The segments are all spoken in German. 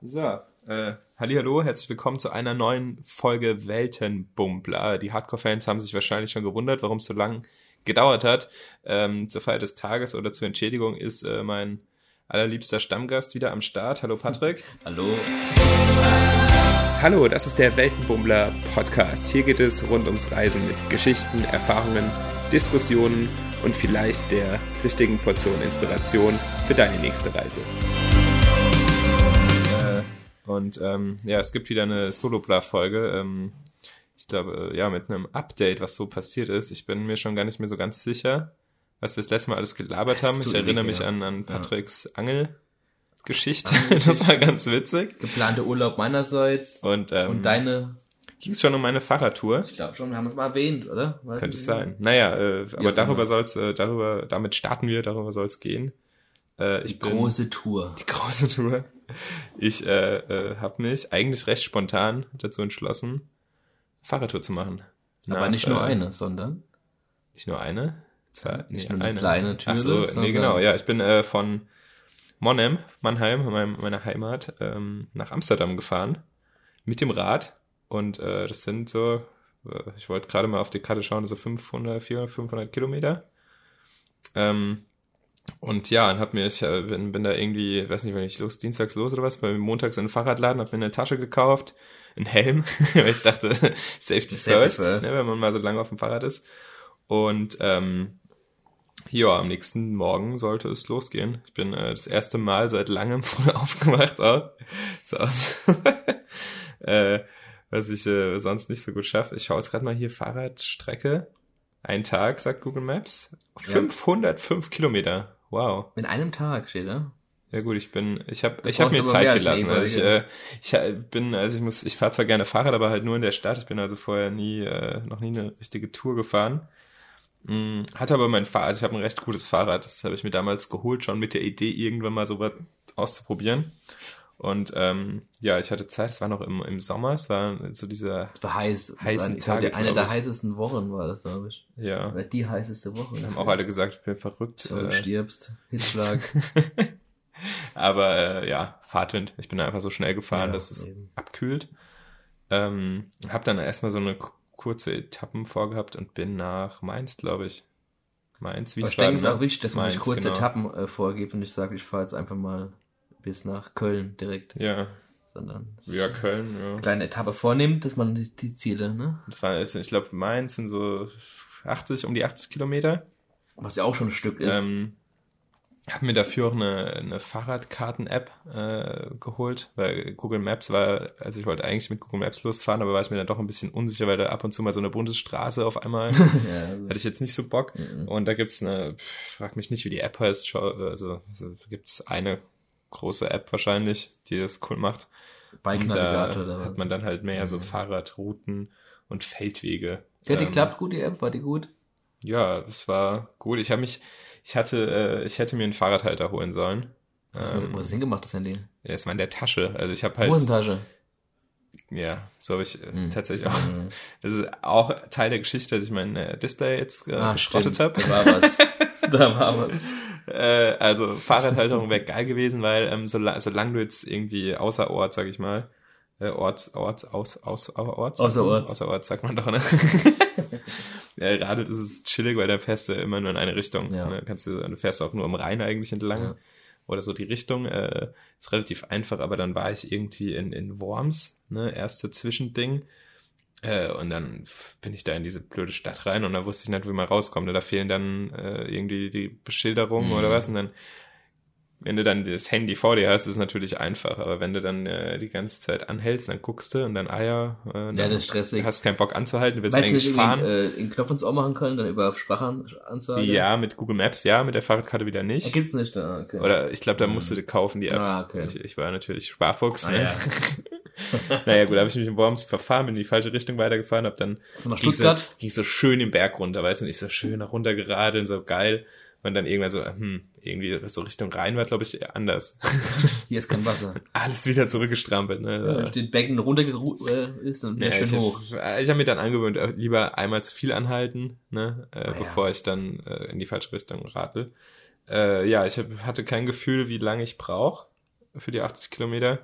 So, äh, hallo, herzlich willkommen zu einer neuen Folge Weltenbummler. Die Hardcore-Fans haben sich wahrscheinlich schon gewundert, warum es so lang gedauert hat. Ähm, zur Feier des Tages oder zur Entschädigung ist äh, mein allerliebster Stammgast wieder am Start. Hallo Patrick. Hallo. Hallo, das ist der Weltenbummler Podcast. Hier geht es rund ums Reisen mit Geschichten, Erfahrungen, Diskussionen und vielleicht der richtigen Portion Inspiration für deine nächste Reise. Äh, und ähm, ja, es gibt wieder eine Solo-Blah-Folge. Ähm, ich glaube, ja, mit einem Update, was so passiert ist. Ich bin mir schon gar nicht mehr so ganz sicher, was wir das letzte Mal alles gelabert haben. Ich erinnere mich an, an Patricks ja. Angel. Geschichte. Das war ganz witzig. Geplante Urlaub meinerseits. Und, ähm, und deine. Ging es schon um meine Fahrradtour? Ich glaube schon, wir haben es mal erwähnt, oder? Weiß Könnte es sein. Naja, äh, aber ja, darüber soll's, äh, darüber, damit starten wir, darüber soll es gehen. Äh, ich die bin, große Tour. Die große Tour. Ich äh, äh, habe mich eigentlich recht spontan dazu entschlossen, Fahrradtour zu machen. Aber Nach, nicht nur äh, eine, sondern? Nicht nur eine? Zwar nicht nee, nur eine, eine kleine Tür. Ach so, nee, genau, ja. Ich bin äh, von Monheim, Mannheim, meiner Heimat, ähm, nach Amsterdam gefahren. Mit dem Rad. Und äh, das sind so, äh, ich wollte gerade mal auf die Karte schauen, so 500, 400, 500 Kilometer. Ähm, und ja, und hab mir, ich äh, bin, bin da irgendwie, weiß nicht, wenn ich los, dienstags los oder was, bei montags in den Fahrradladen, hab mir eine Tasche gekauft, einen Helm, weil ich dachte, Safety, Safety first, first. Ne, wenn man mal so lange auf dem Fahrrad ist. Und ähm, ja, am nächsten Morgen sollte es losgehen. Ich bin äh, das erste Mal seit langem früh aufgewacht auch. So aus. äh, was ich äh, sonst nicht so gut schaffe. Ich schaue jetzt gerade mal hier Fahrradstrecke. Ein Tag, sagt Google Maps. 505 ja. Kilometer. Wow. In einem Tag steht da. Ja gut, ich bin, ich habe, ich habe mir Zeit gelassen. Also ich, äh, ich bin, also ich muss, ich fahre zwar gerne Fahrrad, aber halt nur in der Stadt. Ich bin also vorher nie, äh, noch nie eine richtige Tour gefahren. Hm, hatte aber mein Fahrrad, also ich habe ein recht gutes Fahrrad, das habe ich mir damals geholt, schon mit der Idee, irgendwann mal so was auszuprobieren. Und ähm, ja, ich hatte Zeit, es war noch im, im Sommer, es war so dieser es war heiß, heißen Tag. Eine der heißesten Wochen war das, glaube ich. Ja. Oder die heißeste Woche. Wir haben auch alle gesagt, ich bin verrückt. So, äh, stirbst, Hitzschlag. aber äh, ja, Fahrtwind. Ich bin einfach so schnell gefahren, ja, dass es eben. abkühlt. Ähm, hab dann erstmal so eine kurze Etappen vorgehabt und bin nach Mainz, glaube ich. Mainz, Wiesbaden. Aber ich denke, es ist auch wichtig, dass man Mainz, sich kurze genau. Etappen äh, vorgibt und ich sage, ich fahre jetzt einfach mal bis nach Köln direkt. Ja. Sondern ja, Köln, ja. Kleine Etappe vornimmt, dass man die, die Ziele, ne? Das war, ich glaube, Mainz sind so 80, um die 80 Kilometer. Was ja auch schon ein Stück ist. Ähm, habe mir dafür auch eine, eine Fahrradkarten-App äh, geholt, weil Google Maps war, also ich wollte eigentlich mit Google Maps losfahren, aber war ich mir dann doch ein bisschen unsicher, weil da ab und zu mal so eine Bundesstraße auf einmal ja, also. hatte ich jetzt nicht so Bock. Mhm. Und da gibt's eine, frag mich nicht, wie die App heißt, also, also gibt's eine große App wahrscheinlich, die das cool macht. Bike Navigator oder was? Hat man dann halt mehr mhm. so Fahrradrouten und Feldwege. Ja, die ähm, klappt gut, die App, war die gut? Ja, das war gut. Ich habe mich, ich hatte, äh, ich hätte mir einen Fahrradhalter holen sollen. Was ähm, hast du hingemacht, das Handy? Ja, es war in der Tasche. Also ich habe halt. Hosentasche. Ja, so habe ich äh, mhm. tatsächlich auch. Mhm. Das ist auch Teil der Geschichte, dass ich mein äh, Display jetzt äh, ah, geschrottet habe. Da war was. da war was. Äh, also Fahrradhalterung wäre geil gewesen, weil ähm, solange, solange du jetzt irgendwie außer Ort, sag ich mal, äh, Orts, Orts, aus, aus, außer Ort, außer Ort sagt man doch, ne? ja, radelt ist es chillig, weil da fährst du immer nur in eine Richtung. Ja. Ne? Kannst du, du fährst auch nur am Rhein eigentlich entlang. Ja. Oder so die Richtung. Äh, ist relativ einfach, aber dann war ich irgendwie in, in Worms, ne, erste Zwischending. Äh, und dann bin ich da in diese blöde Stadt rein und da wusste ich nicht, wie man rauskommt. Da fehlen dann äh, irgendwie die Beschilderungen mhm. oder was. Und dann wenn du dann das Handy vor dir hast, ist es natürlich einfach, aber wenn du dann äh, die ganze Zeit anhältst, dann guckst du und dann Eier, ah äh, dann ja, das ist stressig. hast keinen Bock anzuhalten, du willst Meinst eigentlich du fahren. Äh, den Knopf ins Ohr machen können, dann über Sprachansage? Ja, mit Google Maps ja, mit der Fahrradkarte wieder nicht. Da gibt's nicht, ah, okay. Oder ich glaube, da musst du die kaufen, die App. Ah, okay. Ich, ich war natürlich Sparfuchs. Ah, ne? ja. naja, gut, da habe ich mich in Worms verfahren, bin in die falsche Richtung weitergefahren, hab dann so nach Stuttgart? Ging so, ging so schön den Berg runter, weißt du, nicht so schön nach runter geradeln, so geil. Und dann irgendwann so, hm, irgendwie so Richtung Rhein war, glaube ich, anders. Hier ist kein Wasser. Alles wieder zurückgestrampelt. Ne? Ja, den Becken runtergeruht äh, ist und mehr ja, schön ich hoch. Hab, ich habe mir dann angewöhnt, äh, lieber einmal zu viel anhalten, ne, äh, ah, bevor ja. ich dann äh, in die falsche Richtung radel. Äh, ja, ich hab, hatte kein Gefühl, wie lange ich brauche für die 80 Kilometer.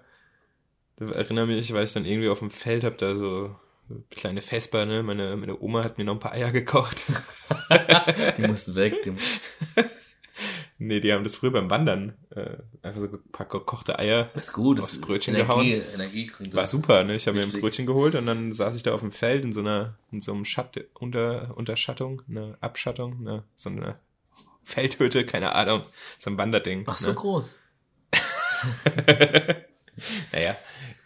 Da erinnere mich, weil ich dann irgendwie auf dem Feld hab da so kleine Vesper, ne? Meine, meine Oma hat mir noch ein paar Eier gekocht. die mussten weg. Die nee, die haben das früher beim Wandern äh, einfach so ein paar gekochte Eier das ist gut, aufs Brötchen Energie, gehauen. Energie War super, ne? Ich habe mir ein Brötchen geholt und dann saß ich da auf dem Feld in so einer, in so einem Schatt, unter, Unterschattung, eine Abschattung, ne? so eine Feldhütte, keine Ahnung, so ein Wanderding. Ach, so ne? groß. naja,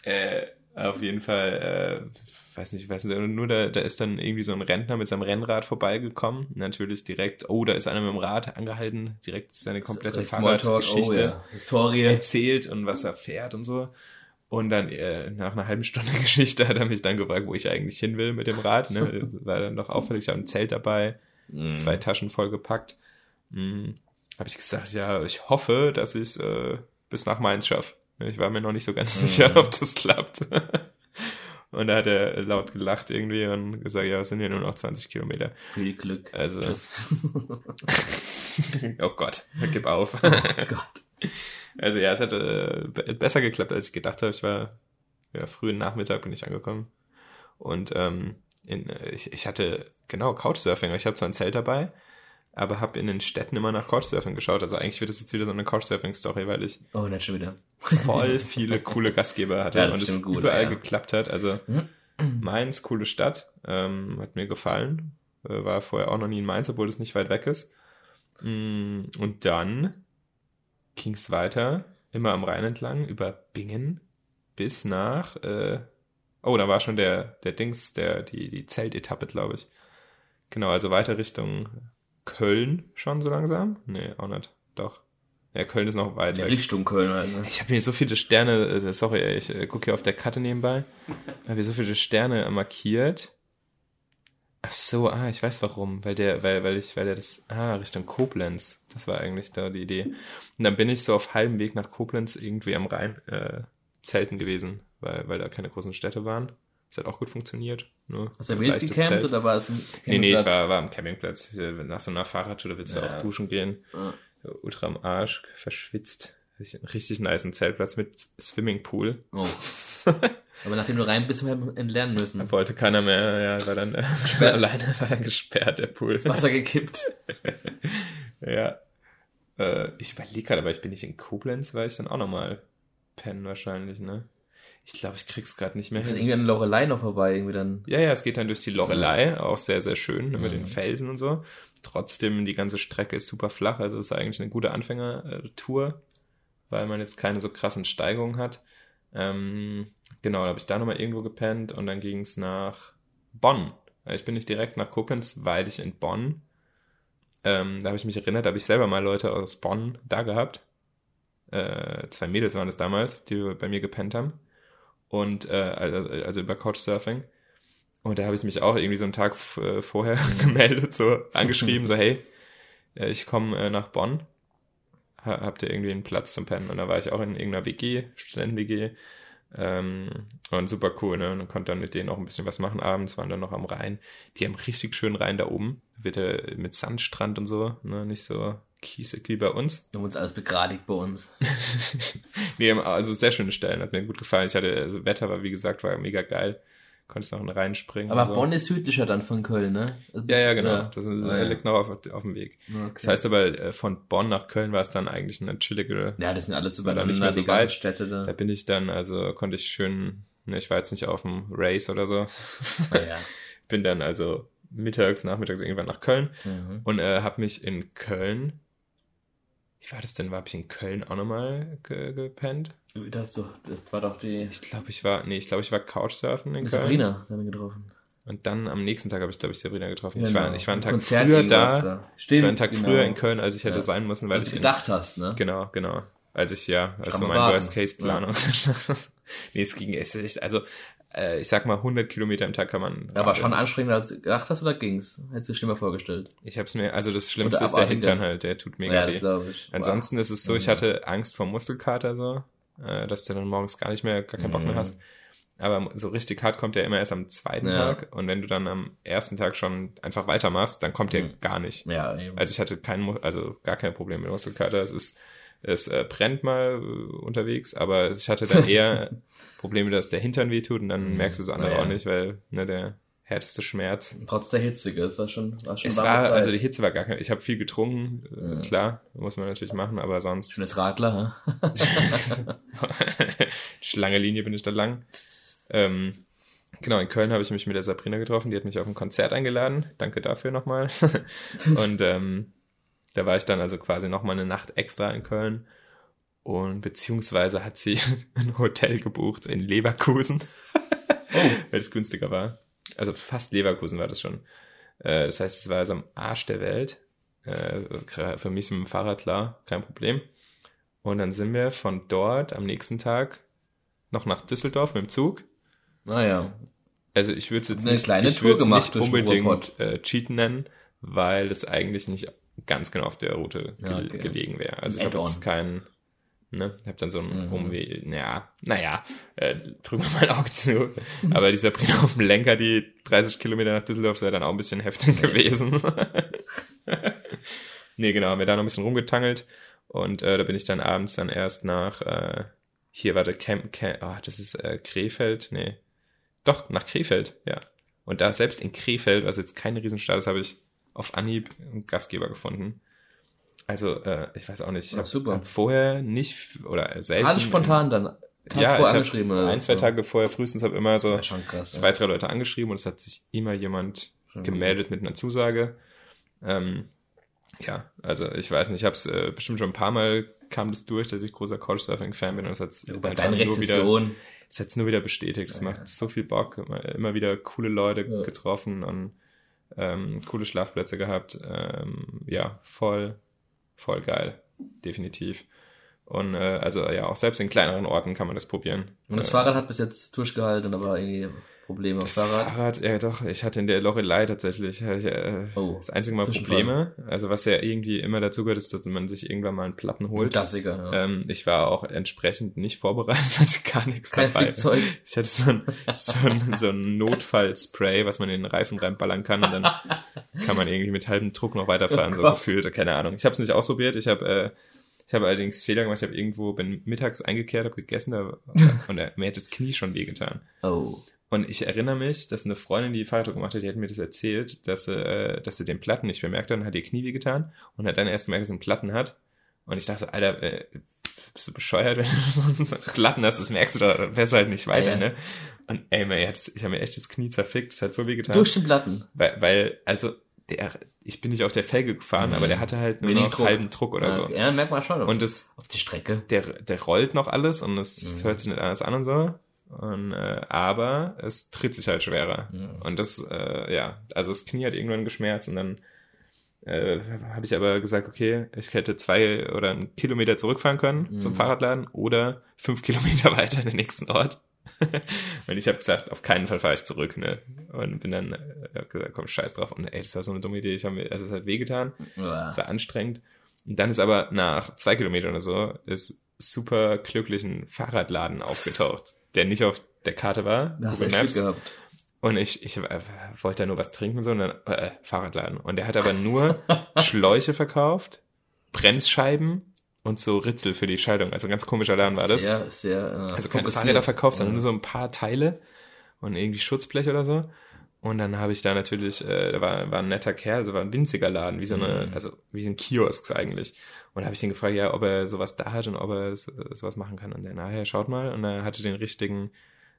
äh, auf jeden Fall, äh, weiß nicht, weiß nicht, nur da, da ist dann irgendwie so ein Rentner mit seinem Rennrad vorbeigekommen. Natürlich direkt, oh, da ist einer mit dem Rad angehalten, direkt seine komplette Fahrradgeschichte oh, ja. Historie erzählt und was er fährt und so. Und dann äh, nach einer halben Stunde Geschichte hat er mich dann gefragt, wo ich eigentlich hin will mit dem Rad. Ne? War dann noch auffällig, ich habe ein Zelt dabei, mm. zwei Taschen voll gepackt. Mhm. Habe ich gesagt, ja, ich hoffe, dass ich äh, bis nach Mainz schaffe. Ich war mir noch nicht so ganz mm. sicher, ob das klappt. Und da hat er laut gelacht irgendwie und gesagt, ja, es sind ja nur noch 20 Kilometer. Viel Glück. Also. oh Gott, gib auf. Oh Gott. Also ja, es hat äh, besser geklappt, als ich gedacht habe. Ich war ja, frühen Nachmittag bin ich angekommen. Und ähm, in, äh, ich, ich hatte, genau, Couchsurfing. Ich habe zwar ein Zelt dabei, aber habe in den Städten immer nach Couchsurfing geschaut. Also eigentlich wird es jetzt wieder so eine Couchsurfing-Story, weil ich oh, nicht schon wieder. voll viele coole Gastgeber hatte ja, und es gut, überall ja. geklappt hat. Also mhm. Mainz, coole Stadt, ähm, hat mir gefallen. Äh, war vorher auch noch nie in Mainz, obwohl es nicht weit weg ist. Mm, und dann ging es weiter, immer am Rhein entlang, über Bingen bis nach, äh, oh, da war schon der, der Dings, der, die, die Zeltetappe, glaube ich. Genau, also weiter Richtung Köln schon so langsam? Nee, auch nicht. Doch. Ja, Köln ist noch weit weg. Richtung Köln halt, ne? Ich habe hier so viele Sterne, äh, sorry, ich äh, gucke hier auf der Karte nebenbei. Ich habe hier so viele Sterne markiert. Ach so, ah, ich weiß warum, weil der, weil, weil ich, weil der das, ah, Richtung Koblenz. Das war eigentlich da die Idee. Und dann bin ich so auf halbem Weg nach Koblenz irgendwie am Rhein äh, zelten gewesen, weil, weil da keine großen Städte waren. Das hat auch gut funktioniert. Ne? Hast du wild gecampt oder war es ein Campingplatz? Nee, nee, ich war, war am Campingplatz. Nach so einer Fahrradtour, da willst du ja. auch duschen gehen. Ja. Ultra am Arsch, verschwitzt. Richtig nice Zeltplatz mit Swimmingpool. Oh. Aber nachdem du rein bist, haben wir entlernen müssen. Da wollte keiner mehr, ja, war dann äh, gesperrt. alleine war dann gesperrt, der Pool. Das Wasser gekippt. ja. Äh, ich überlege gerade, aber ich bin nicht in Koblenz, weil ich dann auch nochmal pennen wahrscheinlich, ne? Ich glaube, ich krieg's gerade nicht mehr hin. Ist irgendwie an Lorelei noch vorbei, irgendwie dann. Ja, ja, es geht dann durch die Lorelei, auch sehr, sehr schön, mhm. mit den Felsen und so. Trotzdem, die ganze Strecke ist super flach, also ist eigentlich eine gute Anfängertour, weil man jetzt keine so krassen Steigungen hat. Ähm, genau, da habe ich da nochmal irgendwo gepennt und dann ging's nach Bonn. Ich bin nicht direkt nach Koblenz, weil ich in Bonn, ähm, da habe ich mich erinnert, da habe ich selber mal Leute aus Bonn da gehabt. Äh, zwei Mädels waren es damals, die bei mir gepennt haben und äh, also, also über Couchsurfing. Und da habe ich mich auch irgendwie so einen Tag äh, vorher mhm. gemeldet, so angeschrieben, so hey, äh, ich komme äh, nach Bonn. Ha, habt ihr irgendwie einen Platz zum Pennen? Und da war ich auch in irgendeiner WG, Studenten-WG. Ähm, und super cool, ne? Und konnte dann mit denen auch ein bisschen was machen abends, waren dann noch am Rhein. Die haben richtig schön Rhein da oben. Wird mit Sandstrand und so, ne? Nicht so kiesig wie bei uns. Wir haben uns alles begradigt bei uns. nee, also sehr schöne Stellen, hat mir gut gefallen. Ich hatte, also Wetter war, wie gesagt, war mega geil. Konntest noch reinspringen. Aber so. Bonn ist südlicher dann von Köln, ne? Also ja, ja, genau. Ja. Das ah, liegt noch auf, auf dem Weg. Okay. Das heißt aber, äh, von Bonn nach Köln war es dann eigentlich eine chillige. Ja, das sind alles so nicht mehr so weit. Städte da. Da bin ich dann, also konnte ich schön, ne, ich war jetzt nicht auf dem Race oder so. Ah, ja. bin dann also mittags, nachmittags irgendwann nach Köln mhm. und äh, habe mich in Köln wie war das denn? War ich in Köln auch nochmal ge gepennt? Das, doch, das war doch die. Ich glaube, ich war, nee, ich glaube, ich war Couchsurfen in Köln. Sabrina wir getroffen. Und dann am nächsten Tag habe ich, glaube ich, Sabrina getroffen. Genau. Ich, war, ich war einen Tag Konzert früher da. da. Stimmt, ich war einen Tag genau. früher in Köln, als ich hätte ja. sein müssen, weil als ich gedacht in, hast, ne? Genau, genau. Als ich ja, also mein Worst-Case-Planung. Ja. nee, es ging echt, also äh, ich sag mal 100 Kilometer am Tag kann man. Aber schon anstrengender als du gedacht hast oder ging's? Hättest du schlimmer vorgestellt? Ich hab's mir, also das Schlimmste ist der Hintern halt, der tut mega ja, weh. Ansonsten wow. ist es so, ich hatte Angst vor Muskelkater so, äh, dass du dann morgens gar nicht mehr, gar keinen Bock mehr mhm. hast. Aber so richtig hart kommt der immer erst am zweiten ja. Tag. Und wenn du dann am ersten Tag schon einfach weitermachst, dann kommt der mhm. gar nicht. Ja, eben. Also ich hatte kein, also gar kein Problem mit Muskelkater. Es ist es äh, brennt mal äh, unterwegs, aber ich hatte dann eher Probleme, dass der Hintern wehtut und dann mhm. merkst du es andere ja, auch nicht, weil ne, der härteste Schmerz. Trotz der Hitze, es war schon, war schon es war, Zeit. Also die Hitze war gar kein, ich habe viel getrunken, mhm. klar, muss man natürlich machen, aber sonst. Schönes Radler, ha? Lange Linie bin ich da lang. Ähm, genau, in Köln habe ich mich mit der Sabrina getroffen, die hat mich auf ein Konzert eingeladen. Danke dafür nochmal. und ähm, da war ich dann also quasi nochmal eine Nacht extra in Köln. Und beziehungsweise hat sie ein Hotel gebucht in Leverkusen, oh. weil es günstiger war. Also fast Leverkusen war das schon. Äh, das heißt, es war also am Arsch der Welt. Äh, für mich mit dem Fahrrad klar, kein Problem. Und dann sind wir von dort am nächsten Tag noch nach Düsseldorf mit dem Zug. Naja. Ah, also ich würde es jetzt Eine nicht, kleine ich Tour gemacht nicht unbedingt äh, Cheaten nennen, weil es eigentlich nicht ganz genau auf der Route ja, okay. gelegen wäre. Also ich habe jetzt keinen Ne? Ich habe dann so einen mhm. Umweg, ja, naja, äh, drücken wir mal ein Auge zu. Aber dieser Brin auf dem Lenker, die 30 Kilometer nach Düsseldorf, wäre dann auch ein bisschen heftig gewesen. nee, genau, haben wir da noch ein bisschen rumgetangelt. Und äh, da bin ich dann abends dann erst nach, äh, hier, warte, Camp, Camp oh, das ist äh, Krefeld, nee. Doch, nach Krefeld, ja. Und da selbst in Krefeld, was jetzt keine Riesenstadt ist, habe ich auf Anhieb einen Gastgeber gefunden. Also, äh, ich weiß auch nicht. Ich habe hab vorher nicht oder selten. Alles spontan dann. Tag ja, vorher angeschrieben oder ein, zwei so. Tage vorher frühestens habe immer so krass, zwei, drei Leute angeschrieben und es hat sich immer jemand schon gemeldet gut. mit einer Zusage. Ähm, ja, also ich weiß nicht, ich habe es äh, bestimmt schon ein paar Mal kam das durch, dass ich großer Couchsurfing-Fan bin und es hat ja, bei deiner nur wieder, es hat's nur wieder bestätigt. Es ja, macht ja. so viel Bock, immer, immer wieder coole Leute ja. getroffen und ähm, coole Schlafplätze gehabt. Ähm, ja, voll, voll geil, definitiv. Und äh, also ja, auch selbst in kleineren Orten kann man das probieren. Und das äh, Fahrrad hat bis jetzt durchgehalten, aber irgendwie Probleme das Fahrrad. Fahrrad, ja doch, ich hatte in der Lorelei tatsächlich ich, äh, oh, das einzige Mal Probleme. Also was ja irgendwie immer dazu gehört, ist, dass man sich irgendwann mal einen Platten holt. Klassiker, ja. Ähm, ich war auch entsprechend nicht vorbereitet, hatte gar nichts Kein dabei. Flickzeug. Ich hatte so ein, so ein, so ein Notfallspray, was man in den Reifen reinballern kann und dann kann man irgendwie mit halbem Druck noch weiterfahren, oh so gefühlt, keine Ahnung. Ich habe es nicht ausprobiert, ich habe äh, ich habe allerdings Fehler gemacht, ich habe irgendwo, bin mittags eingekehrt, habe gegessen da, und äh, mir hat das Knie schon wehgetan. Oh. Und ich erinnere mich, dass eine Freundin, die Fahrradtour gemacht hat, die hat mir das erzählt, dass sie, äh, dass sie den Platten nicht bemerkt hat und hat ihr Knie getan und hat dann erst gemerkt, dass sie einen Platten hat. Und ich dachte, Alter, äh, bist du bescheuert, wenn du so einen Platten hast, das merkst du doch besser halt nicht weiter, ja. ne? Und ey, man, ich habe mir echt das Knie zerfickt, das hat so weh getan. Durch den Platten. Weil, weil also, der, ich bin nicht auf der Felge gefahren, mhm. aber der hatte halt nur Wenig noch Druck. halben Druck oder ja, so. Ja, merkt man schon. Auf, und das, auf die Strecke. Der, der rollt noch alles und es mhm. hört sich nicht anders an und so. Und, äh, aber es tritt sich halt schwerer. Ja. Und das, äh, ja, also das Knie hat irgendwann geschmerzt und dann äh, habe ich aber gesagt, okay, ich hätte zwei oder einen Kilometer zurückfahren können mhm. zum Fahrradladen oder fünf Kilometer weiter in den nächsten Ort. und ich habe gesagt, auf keinen Fall fahre ich zurück, ne? Und bin dann äh, gesagt, komm, scheiß drauf. Und ey, das war so eine dumme Idee. Ich habe mir, also es hat wehgetan. Es war anstrengend. Und dann ist aber nach zwei Kilometern oder so, ist super glücklich ein Fahrradladen aufgetaucht der nicht auf der Karte war. Das Google Maps. Gehabt. Und ich, ich äh, wollte da nur was trinken, so, und dann, äh, Fahrradladen. Und der hat aber nur Schläuche verkauft, Bremsscheiben und so Ritzel für die Schaltung. Also ein ganz komischer Laden war das. Sehr, sehr, äh, Also keine Fahrräder verkauft, sondern nur so ein paar Teile und irgendwie Schutzblech oder so. Und dann habe ich da natürlich, äh, da war, war ein netter Kerl, also war ein winziger Laden, wie so eine, mm. also wie ein Kiosk eigentlich. Und habe ich ihn gefragt, ja, ob er sowas da hat und ob er sowas machen kann. Und der, nachher schaut mal, und er hatte den richtigen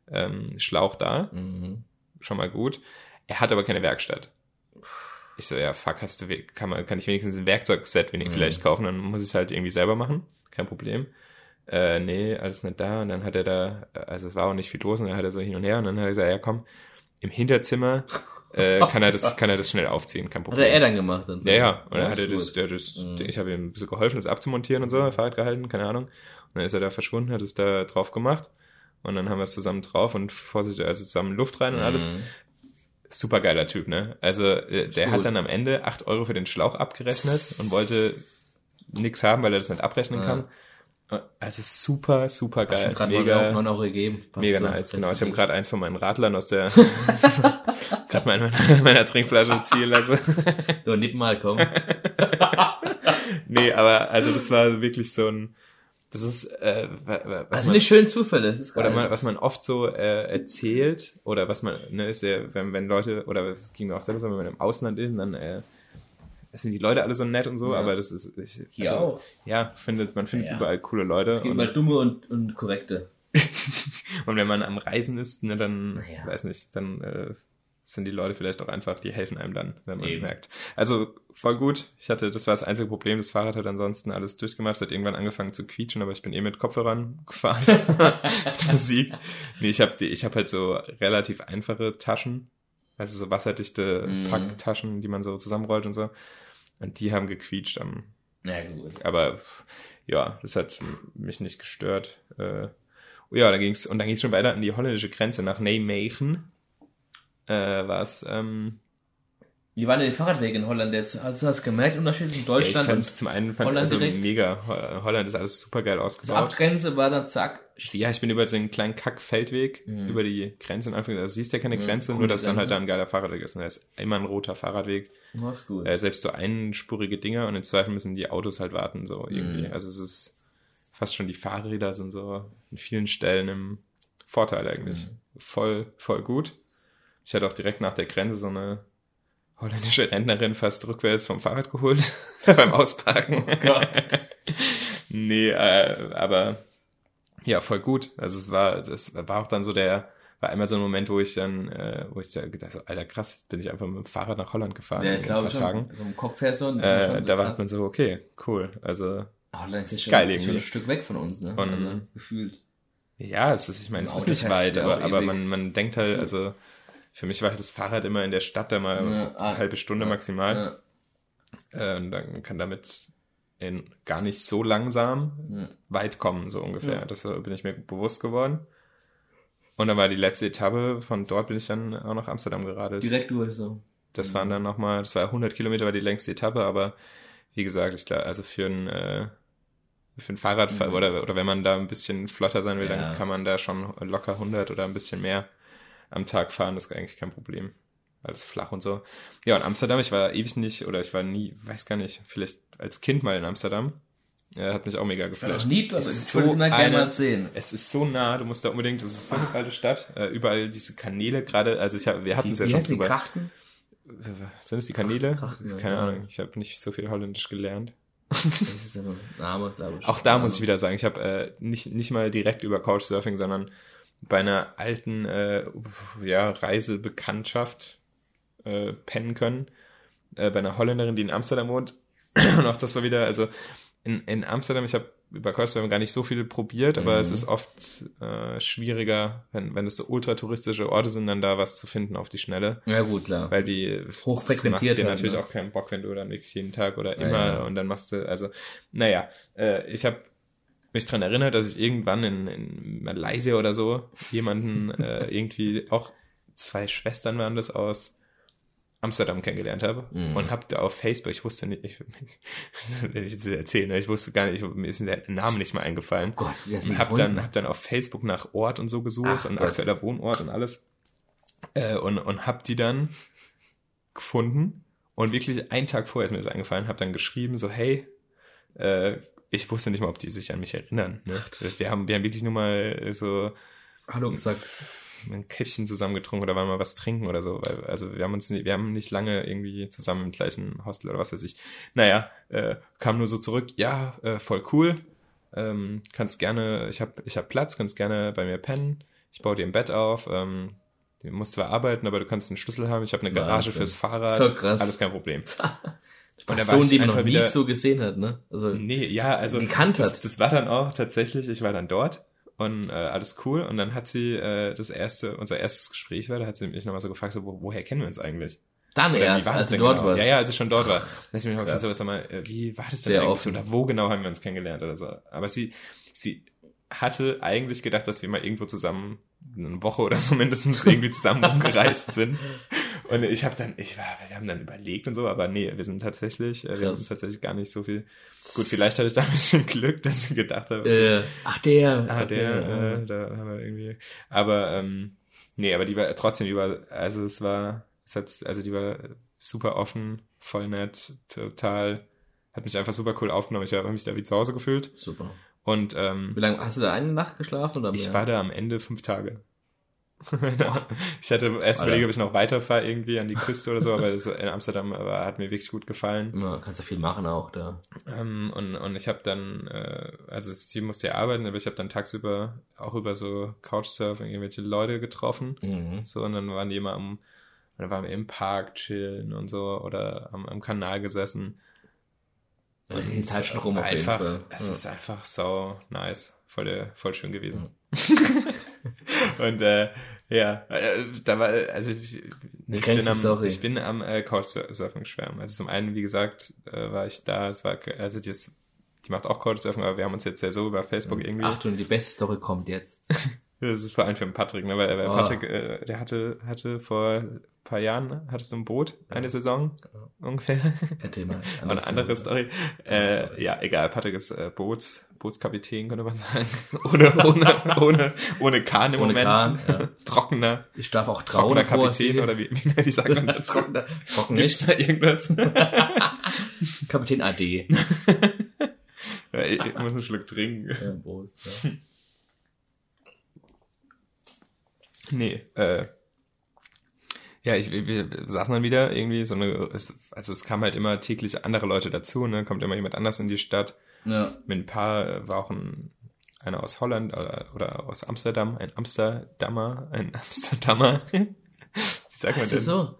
ähm, Schlauch da. Mhm. Schon mal gut. Er hat aber keine Werkstatt. Ich so, ja, fuck, hast du, kann man, kann ich wenigstens ein Werkzeugset wenig mhm. vielleicht kaufen, dann muss ich es halt irgendwie selber machen. Kein Problem. Äh, nee, alles nicht da. Und dann hat er da, also es war auch nicht viel los, und dann hat er so hin und her, und dann hat er gesagt, ja komm, im Hinterzimmer äh, kann er das, kann er das schnell aufziehen, kein Problem. Hat er dann gemacht dann so. Ja, ja. Und dann hat er das, der, das, mhm. ich habe ihm ein bisschen geholfen, das abzumontieren und so, Fahrrad gehalten, keine Ahnung. Und dann ist er da verschwunden, hat es da drauf gemacht. Und dann haben wir es zusammen drauf und vorsichtig, also zusammen Luft rein und alles. Mhm. Super geiler Typ, ne? Also, äh, der Gut. hat dann am Ende acht Euro für den Schlauch abgerechnet und wollte nix haben, weil er das nicht abrechnen ja. kann. Also super, super geil. Hast mega, 9 Euro gegeben. Passt mega so. nice, genau. Ich habe gerade eins von meinen Radlern aus der gerade meiner, meiner Trinkflasche ziehen lassen. So, nimm mal, komm. nee, aber also das war wirklich so ein, das ist, äh, was also man, nicht schön Zufälle, das ist geil. Oder man, was man oft so äh, erzählt, oder was man, ne, ist ja, wenn, wenn Leute, oder es ging mir auch selber so, wenn man im Ausland ist, dann äh, sind die Leute alle so nett und so, ja. aber das ist, ich, Hier also, auch. ja, findet, man findet ja. überall coole Leute. Es gibt mal dumme und, und korrekte. und wenn man am Reisen ist, ne, dann, weiß nicht, dann äh, sind die Leute vielleicht auch einfach, die helfen einem dann, wenn man Eben. merkt. Also voll gut. Ich hatte, das war das einzige Problem. Das Fahrrad hat ansonsten alles durchgemacht. Es hat irgendwann angefangen zu quietschen, aber ich bin eh mit Kopfhörern gefahren. Musik. Nee, ich habe ich habe halt so relativ einfache Taschen, also so wasserdichte mm. Packtaschen, die man so zusammenrollt und so. Und die haben gequietscht am. Ja, gut. Aber ja, das hat mich nicht gestört. Äh, ja, da ging's und dann ging's schon weiter an die holländische Grenze nach Nijmegen äh, was. Ähm, wie waren denn die Fahrradwege in Holland jetzt? Also hast du gemerkt, Unterschied in Deutschland? Ja, ich fand zum einen fand Holland also mega. Holland ist alles super geil ausgebaut. Die Abgrenze war dann zack. Ja, ich bin über den kleinen Kackfeldweg, mhm. über die Grenze in Anführungszeichen. Also siehst ja keine mhm, Grenze, nur dass Grenze. dann halt da ein geiler Fahrradweg ist. Und da ist immer ein roter Fahrradweg. Das ist gut. Äh, selbst so einspurige Dinger und im Zweifel müssen die Autos halt warten, so irgendwie. Mhm. Also es ist fast schon die Fahrräder sind so in vielen Stellen im Vorteil eigentlich. Mhm. Voll, voll gut. Ich hatte auch direkt nach der Grenze so eine holländische Rentnerin fast rückwärts vom Fahrrad geholt beim Ausparken. Oh nee, äh, aber ja, voll gut. Also es war, das war auch dann so der, war einmal so ein Moment, wo ich dann, äh, wo ich da gedacht so, Alter krass, bin ich einfach mit dem Fahrrad nach Holland gefahren. Ja, ich glaube schon. Tagen. So im Kopf du äh, so Da war man so, okay, cool. Also Holland ist, ist schon, geil irgendwie. ein Stück weg von uns, ne? Und, also, gefühlt. Ja, es ist, ich meine, es ist nicht weit, aber, aber man, man denkt halt, also für mich war halt das Fahrrad immer in der Stadt da mal ja, eine halbe Stunde ja, maximal. Ja. Und dann kann damit in gar nicht so langsam weit kommen, so ungefähr. Das bin ich mir bewusst geworden. Und dann war die letzte Etappe, von dort bin ich dann auch nach Amsterdam geradelt. Direkt durch so. Das waren dann nochmal, das war 100 Kilometer, war die längste Etappe, aber wie gesagt, ich glaube, also für ein, äh, für ein Fahrradfahrer mhm. oder, oder wenn man da ein bisschen flotter sein will, dann kann man da schon locker 100 oder ein bisschen mehr am Tag fahren, das ist eigentlich kein Problem. Alles flach und so. Ja, und Amsterdam, ich war ewig nicht, oder ich war nie, weiß gar nicht, vielleicht als Kind mal in Amsterdam. Ja, hat mich auch mega geflasht. Ja, nie, das ist so mal gerne sehen. Es ist so nah, du musst da unbedingt, das ist so eine ah. geile Stadt. Äh, überall diese Kanäle gerade, also ich hab, wir hatten es ja schon drüber. Die Krachten? Sind es die Kanäle? Krachten, Keine ja. Ahnung, ich habe nicht so viel Holländisch gelernt. Das ist ein Name, glaube ich. Auch da muss ich wieder sagen, ich habe äh, nicht, nicht mal direkt über Couchsurfing, sondern bei einer alten äh, ja, Reisebekanntschaft äh, pennen können. Äh, bei einer Holländerin, die in Amsterdam wohnt. Und auch das war wieder, also in, in Amsterdam, ich habe über Couchsurfing gar nicht so viel probiert, aber mhm. es ist oft äh, schwieriger, wenn, wenn es so ultratouristische Orte sind, dann da was zu finden auf die Schnelle. Ja gut, klar. Weil die hochfrequentiert dir natürlich ne? auch keinen Bock, wenn du dann wirklich jeden Tag oder immer ja, ja. und dann machst du, also naja, äh, ich habe mich dran erinnert, dass ich irgendwann in, in Malaysia oder so jemanden äh, irgendwie auch zwei Schwestern waren das aus Amsterdam kennengelernt habe mm. und habe da auf Facebook, ich wusste nicht, ich, wenn ich jetzt erzählen, ne, ich wusste gar nicht, mir ist der Name nicht mal eingefallen. Oh Gott, und habe dann, hab dann auf Facebook nach Ort und so gesucht Ach und Gott. aktueller Wohnort und alles äh, und, und habe die dann gefunden und wirklich einen Tag vorher ist mir das eingefallen, habe dann geschrieben so, hey, äh, ich wusste nicht mal, ob die sich an mich erinnern. Ne? Wir haben, wir haben wirklich nur mal so Hallo gesagt. Ein Käffchen zusammen getrunken oder waren mal was trinken oder so. Weil, also wir haben uns nicht, wir haben nicht lange irgendwie zusammen im gleichen Hostel oder was weiß ich. Naja, äh, kam nur so zurück, ja, äh, voll cool. Ähm, kannst gerne, ich hab, ich hab Platz, kannst gerne bei mir pennen. Ich baue dir ein Bett auf. Ähm, du musst zwar arbeiten, aber du kannst einen Schlüssel haben. Ich habe eine Garage Wahnsinn. fürs Fahrrad. So krass. Alles kein Problem. Person, die man noch nie so gesehen hat, ne? Also nee, ja, also gekannt das, hat. Das war dann auch tatsächlich, ich war dann dort und äh, alles cool und dann hat sie äh, das erste, unser erstes Gespräch war, da hat sie mich nochmal so gefragt, so, wo, woher kennen wir uns eigentlich? Dann oder erst, als du dort genau? warst. Ja, ja, als ich schon dort war. Dann sie mich mal gefragt, so, sag mal, äh, wie war das denn Sehr eigentlich offen. oder wo genau haben wir uns kennengelernt oder so. Aber sie, sie hatte eigentlich gedacht, dass wir mal irgendwo zusammen eine Woche oder so mindestens irgendwie zusammen umgereist sind. Und ich habe dann, ich war, wir haben dann überlegt und so, aber nee, wir sind tatsächlich, äh, wir haben tatsächlich gar nicht so viel. Gut, vielleicht hatte ich da ein bisschen Glück, dass ich gedacht habe. Äh, ach der. Ah, der, okay, äh, da haben wir irgendwie. Aber ähm, nee, aber die war trotzdem über, also es war, es hat, also die war super offen, voll nett, total hat mich einfach super cool aufgenommen. Ich habe mich da wie zu Hause gefühlt. Super. Und ähm, wie lange hast du da eine Nacht geschlafen oder mehr? Ich war da am Ende fünf Tage. ich hatte erst überlegt, ob ich noch weiterfahre irgendwie an die Küste oder so, aber in Amsterdam aber hat mir wirklich gut gefallen. Ja, kannst du viel machen auch da. Ähm, und, und ich habe dann, äh, also sie musste ja arbeiten, aber ich habe dann tagsüber auch über so Couchsurfing irgendwelche Leute getroffen. Mhm. So, und dann waren die immer am, dann waren wir im Park chillen und so oder am, am Kanal gesessen. Ja, die Zeit schon rum einfach, Es ja. ist einfach so nice. Voll, voll schön gewesen. und äh, ja, äh, da war, also ich, ich bin, am, ich bin am äh, Couchsurfing schwärmen. Also zum einen, wie gesagt, äh, war ich da, es war, also die, ist, die macht auch Couchsurfing, aber wir haben uns jetzt ja so über Facebook irgendwie. Achtung, die beste Story kommt jetzt. das ist vor allem für Patrick, ne? Weil, weil oh. Patrick, äh, der hatte, hatte vor paar Jahren, hattest du ein Boot, eine Saison ja. ungefähr. Kein Thema. Eine andere Story. Äh, Story. Ja, egal, Patrick ist äh, Boots, Bootskapitän, könnte man sagen. ohne, ohne, ohne, ohne Kahn im ohne Moment. Kahn, ja. Trockener. Ich darf auch trockener Kapitän oder wie, wie, wie sagt man dazu? trockener, trocken nicht. da irgendwas? Kapitän AD. ja, ich, ich muss einen Schluck trinken. Ja, Prost, ja. Nee, äh, ja, ich, wir saßen dann wieder irgendwie so eine, also es kam halt immer täglich andere Leute dazu, ne, kommt immer jemand anders in die Stadt. Ja. Mit ein paar äh, war auch ein, einer aus Holland oder, oder aus Amsterdam, ein Amsterdamer, ein Amsterdamer. Wie sagt man das? so?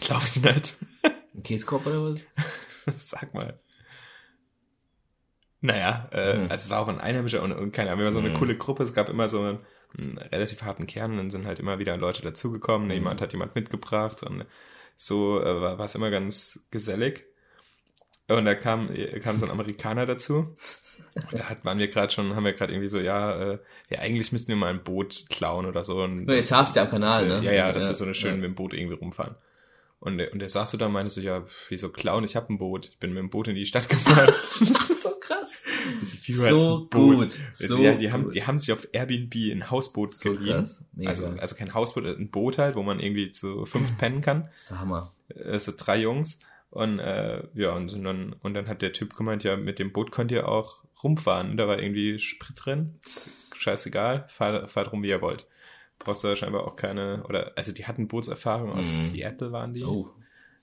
Glaube ich nicht. Ein Käsekorb oder was? Sag mal. Naja, äh, hm. also es war auch ein Einheimischer und, und keine Ahnung, wir waren so eine hm. coole Gruppe, es gab immer so einen relativ harten Kern, und dann sind halt immer wieder Leute dazugekommen, mhm. jemand hat jemand mitgebracht und so äh, war es immer ganz gesellig. Und da kam, kam so ein Amerikaner dazu. Da hat, waren wir gerade schon, haben wir gerade irgendwie so, ja, äh, ja, eigentlich müssten wir mal ein Boot klauen oder so. Und, Jetzt du ja am Kanal, wir, ne? Ja, ja, dass ja, wir so eine schön ja. mit dem Boot irgendwie rumfahren. Und, und der saß so da und meinte so, ja, wieso klauen? Ich hab ein Boot. Ich bin mit dem Boot in die Stadt gefahren. so krass. so gut. So ja, die, haben, die haben sich auf Airbnb ein Hausboot so geliehen. Also, also kein Hausboot, ein Boot halt, wo man irgendwie zu fünf pennen kann. Das ist der Hammer. Äh, so drei Jungs. Und äh, ja, und, und, dann, und dann hat der Typ gemeint, ja, mit dem Boot könnt ihr auch rumfahren. Da war irgendwie Sprit drin. Scheißegal, fahrt, fahrt rum, wie ihr wollt. Brauchst du scheinbar auch keine, oder, also die hatten Bootserfahrung aus mm. Seattle waren die. Oh.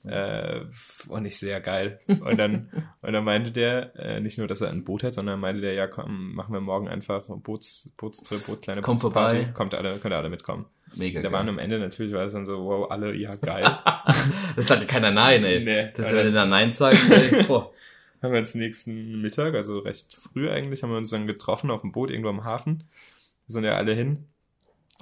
Äh, und ich sehr geil. Und dann, und dann meinte der, äh, nicht nur, dass er ein Boot hat, sondern meinte der, ja komm, machen wir morgen einfach Boots, Bootstrip, Boot, kleine Kommt vorbei. Kommt alle, könnt ihr alle mitkommen. Mega Da geil. waren am Ende natürlich, war das dann so, wow, alle, ja, geil. das sagte keiner Nein, ey. Nee, das würde dann Nein sagen, ey. Boah. haben wir uns nächsten Mittag, also recht früh eigentlich, haben wir uns dann getroffen auf dem Boot irgendwo am Hafen. Da sind ja alle hin.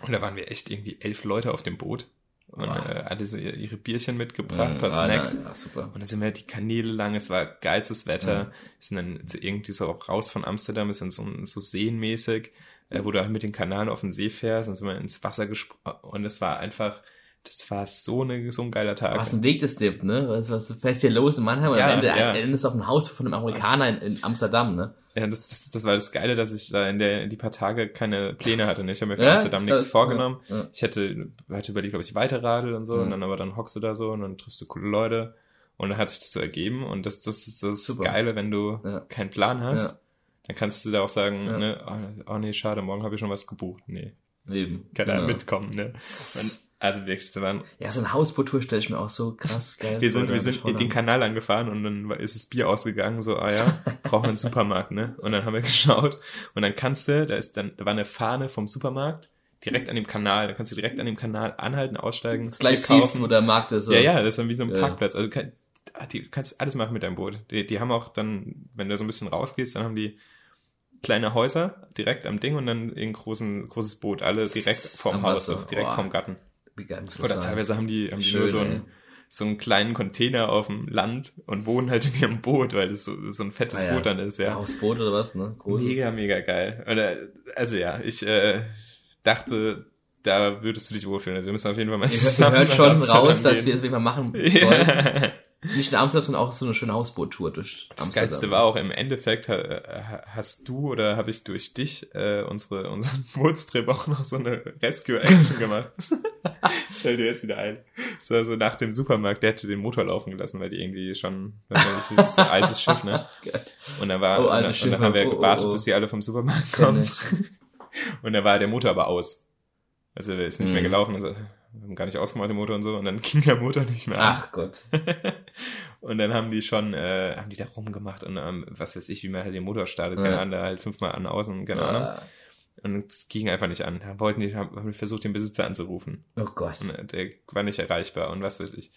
Und da waren wir echt irgendwie elf Leute auf dem Boot und äh, alle so ihre Bierchen mitgebracht, mhm, paar Snacks. Ja, super. Und dann sind wir halt die Kanäle lang, es war geilstes Wetter. Mhm. Wir sind dann so irgendwie so raus von Amsterdam, ist dann so, so seenmäßig, äh, wo du halt mit den Kanalen auf den See fährst, dann sind wir ins Wasser gesprungen und es war einfach, das war so, eine, so ein geiler Tag. Was ein Weg das Dip, ne? Was, was fährst hier los in Mannheim und ja, am Ende ja. endest auf ein Haus von einem Amerikaner in, in Amsterdam, ne? Ja, das, das, das war das Geile, dass ich da in, der, in die paar Tage keine Pläne hatte. Ne? Ich habe mir für ja, Amsterdam nichts vorgenommen. Ja, ja. Ich hätte, hatte überlegt, ob ich weiterradel und so. Mhm. Und dann aber dann hockst du da so und dann triffst du coole Leute. Und dann hat sich das so ergeben. Und das, das ist das Super. Geile, wenn du keinen Plan hast. Dann kannst du da auch sagen, ne, oh, oh nee, schade, morgen habe ich schon was gebucht. Nee. Eben. Kann genau. mitkommen, ne? Und also wirklich, da waren. Ja, so ein Hausboot-Tour stelle ich mir auch so krass geil Wir sind, wir sind in den Kanal angefahren und dann ist das Bier ausgegangen, so, ah ja, brauchen wir einen Supermarkt, ne? Und dann haben wir geschaut und dann kannst du, da ist dann, da war eine Fahne vom Supermarkt, direkt an dem Kanal, da kannst du direkt an dem Kanal anhalten, aussteigen. Das gleich siehst, wo der Markt ist. So. Ja, ja, das ist dann wie so ein ja. Parkplatz. Also kann, ah, du kannst alles machen mit deinem Boot. Die, die haben auch dann, wenn du so ein bisschen rausgehst, dann haben die kleine Häuser direkt am Ding und dann ein großen, großes Boot, alle direkt vorm Haus, direkt oh. vorm Garten. Das Oder sein? teilweise haben die, haben Schön, die nur so einen, so einen kleinen Container auf dem Land und wohnen halt in ihrem Boot, weil das so, so ein fettes ah, ja. Boot dann ist, ja. Hausboot oder was, ne? Großes. Mega, mega geil. Oder, also ja, ich äh, dachte, da würdest du dich wohlfühlen. Also wir müssen auf jeden Fall mal. Ihr hört schon raus, dass wir das mal machen sollen. Nicht in Amsterdam, sondern auch so eine schöne Hausboottour durch das Amsterdam. Das Geilste war auch, im Endeffekt hast du oder habe ich durch dich äh, unsere, unseren Bootstrip auch noch so eine Rescue-Action gemacht. das fällt dir jetzt wieder ein. So, also nach dem Supermarkt, der hätte den Motor laufen gelassen, weil die irgendwie schon, das ist ein altes Schiff, ne? Und dann war, oh, und, dann, und dann haben wir oh, gewartet, oh, oh. bis die alle vom Supermarkt kommen. und dann war der Motor aber aus. Also er ist nicht mhm. mehr gelaufen. Also, wir haben gar nicht ausgemacht, den Motor und so, und dann ging der Motor nicht mehr an. Ach Gott. und dann haben die schon, äh, haben die da rumgemacht und ähm, was weiß ich, wie man halt den Motor startet, keine ja. Ahnung, da halt fünfmal an, außen, keine ja. Ahnung. Und es ging einfach nicht an. Wollten die, haben versucht, den Besitzer anzurufen. Oh Gott. Und äh, der war nicht erreichbar und was weiß ich.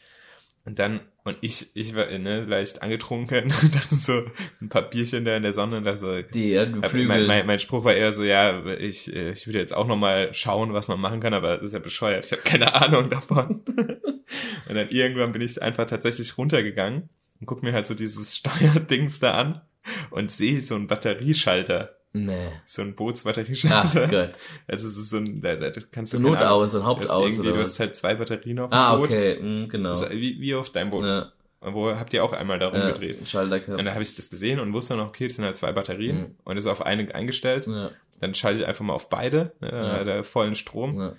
Und dann, und ich, ich war ne, leicht angetrunken und dachte so, ein paar Bierchen da in der Sonne und dann so. Die Flügel. Mein, mein, mein Spruch war eher so, ja, ich, ich würde jetzt auch nochmal schauen, was man machen kann, aber das ist ja bescheuert. Ich habe keine Ahnung davon. und dann irgendwann bin ich einfach tatsächlich runtergegangen und guck mir halt so dieses Steuerdings da an und sehe so einen Batterieschalter Nee. So ein Bootsbatterieschalter. Ach Gott. Also es ist so ein, da, da kannst du so Notaus, ein Hauptaus. Du, du hast halt zwei Batterien auf dem ah, Boot. Ah, okay, mhm, genau. Also wie, wie auf deinem Boot. Ja. Wo habt ihr auch einmal da rumgedreht? Ja, Schalter gehabt. Und da habe ich das gesehen und wusste noch, okay, das sind halt zwei Batterien mhm. und ist auf eine eingestellt. Ja. Dann schalte ich einfach mal auf beide, ne, dann ja. hat er vollen Strom. Ja.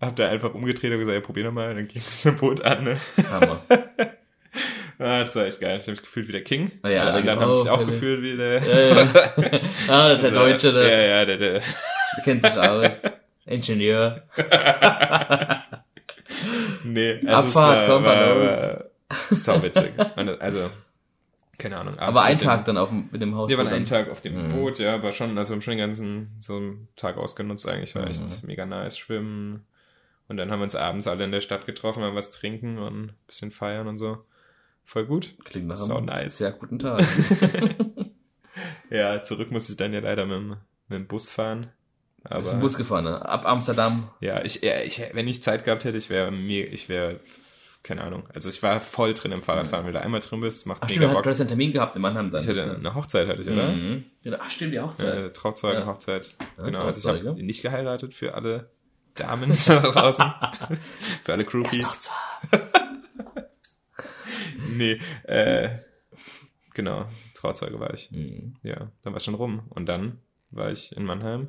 Hab da einfach umgedreht und gesagt, ja, probier nochmal, dann ging das Boot an. Ne? Hammer. Ah, das war echt geil. Ich habe mich gefühlt wie der King. Ah, ja, Alle anderen haben sich auch gefühlt wie der... Ja, ja. ah, der Deutsche, der... Ja, ja, der... der, der kennt sich aus. Ingenieur. nee, also Abfahrt, es war, war, war sau witzig. Also, keine Ahnung. Aber ein Tag dann auf dem, mit dem Haus. Wir waren einen Tag auf dem mhm. Boot, ja, aber schon, also wir haben schon den ganzen, so einen Tag ausgenutzt eigentlich, war echt mhm. mega nice, schwimmen. Und dann haben wir uns abends alle in der Stadt getroffen, haben was trinken und ein bisschen feiern und so. Voll gut. Klingt nach einem nice. sehr guten Tag. ja, zurück muss ich dann ja leider mit dem, mit dem Bus fahren. Aber, Bist du Bus gefahren, ne? Ab Amsterdam? Ja, ich, ja, ich, wenn ich Zeit gehabt hätte, ich wäre mir, ich wäre, keine Ahnung. Also ich war voll drin im Fahrradfahren. Wenn du einmal drin bist, macht ach, mega stimmt, Bock. Du hast einen Termin gehabt in Mannheim dann. Ich hatte eine Hochzeit, hatte ich, oder? Mhm. ach stimmt, die Hochzeit. Ja, Trauzeugen, ja. Hochzeit. Ja, genau, also ich habe nicht geheiratet für alle Damen da draußen. für alle Groupies nee, äh, genau, Trauzeuge war ich. Mhm. Ja, dann war es schon rum. Und dann war ich in Mannheim.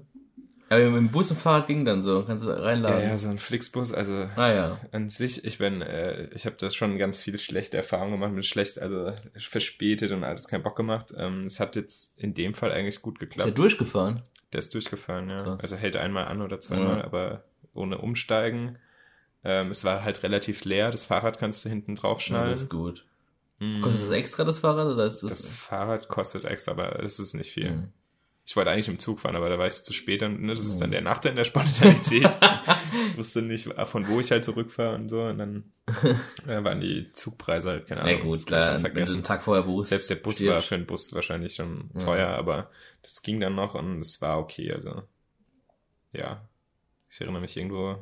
Aber mit dem Bus und Fahrrad ging dann so, kannst du reinladen. Ja, ja, so ein Flixbus, also ah, ja. an sich, ich bin, äh, ich habe das schon ganz viele schlechte Erfahrungen gemacht mit schlecht, also verspätet und alles keinen Bock gemacht. Ähm, es hat jetzt in dem Fall eigentlich gut geklappt. Ist der durchgefahren? Der ist durchgefahren, ja. Krass. Also hält einmal an oder zweimal, ja. aber ohne Umsteigen. Ähm, es war halt relativ leer, das Fahrrad kannst du hinten draufschnallen. Ja, das ist gut. Mhm. Kostet das extra, das Fahrrad? Oder ist das, das Fahrrad kostet extra, aber das ist nicht viel. Mhm. Ich wollte eigentlich im Zug fahren, aber da war ich zu spät und ne, das ist dann mhm. der Nachteil der Spontanität. ich wusste nicht, von wo ich halt zurückfahre und so. Und dann äh, waren die Zugpreise halt, keine Ahnung. Ja gut, klar, wenn du einen Tag vorher buchst. Selbst der Bus stirbst. war für einen Bus wahrscheinlich schon teuer, aber das ging dann noch und es war okay. Also ja, ich erinnere mich irgendwo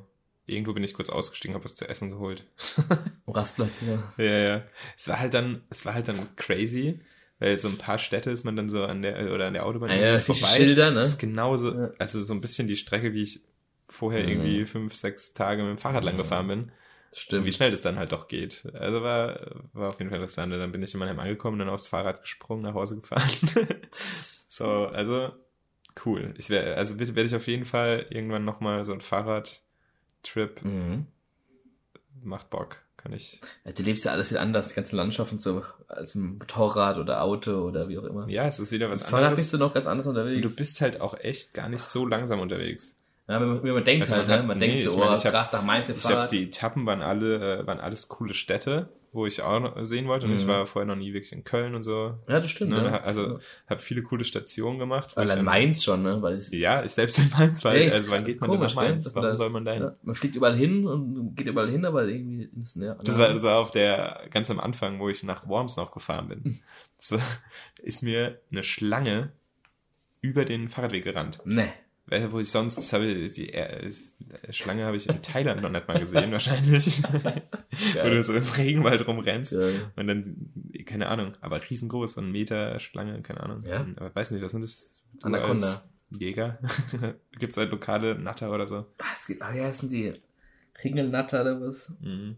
irgendwo bin ich kurz ausgestiegen, habe was zu essen geholt. Rastplatz, ja. Ja, ja. Es war halt dann, es war halt dann crazy, weil so ein paar Städte ist man dann so an der oder an der Autobahn ah, ja, vorbei. Schilder, ne? Das ist genauso, ja. also so ein bisschen die Strecke, wie ich vorher mhm. irgendwie fünf, sechs Tage mit dem Fahrrad lang gefahren bin. Stimmt. Wie schnell das dann halt doch geht. Also war, war auf jeden Fall interessant. Und dann bin ich in meinem angekommen, dann aufs Fahrrad gesprungen, nach Hause gefahren. so, also cool. Ich werde, also werde ich auf jeden Fall irgendwann nochmal so ein Fahrrad Trip. Mhm. Macht Bock, kann ich. Ja, du lebst ja alles wieder anders, die ganze Landschaft und so, als ein Motorrad oder Auto oder wie auch immer. Ja, es ist wieder was anderes. Fahrrad bist du noch ganz anders unterwegs. Und du bist halt auch echt gar nicht so langsam unterwegs. Ja, wenn man, wenn man denkt also halt, man, ne? man nee, denkt so, oh, krass, nach Mainz Ich habe die Etappen waren alle, äh, waren alles coole Städte wo ich auch sehen wollte. Und mhm. ich war vorher noch nie wirklich in Köln und so. Ja, das stimmt. Ne? Ja. Also habe viele coole Stationen gemacht. Weil in Mainz schon, ne? Weil es ja, ich selbst in Mainz, weil ja, also wann geht man komisch, nach Mainz? Ne? Warum da, soll man da hin? Ja, man fliegt überall hin und geht überall hin, aber irgendwie ist ja, das war, das war auf der ganz am Anfang, wo ich nach Worms noch gefahren bin. so, ist mir eine Schlange über den Fahrradweg gerannt. Nee wo ich sonst, das habe ich, die äh, Schlange habe ich in Thailand noch nicht mal gesehen, wahrscheinlich. wo du so im Regenwald rumrennst. Geil. Und dann, keine Ahnung, aber riesengroß, so ein Meter Schlange, keine Ahnung. Ja. Aber weiß nicht, was sind das? Du Anaconda. Jäger? gibt es halt lokale Natter oder so? Was gibt, ah ja, sind die Ringelnatter oder was? Mhm.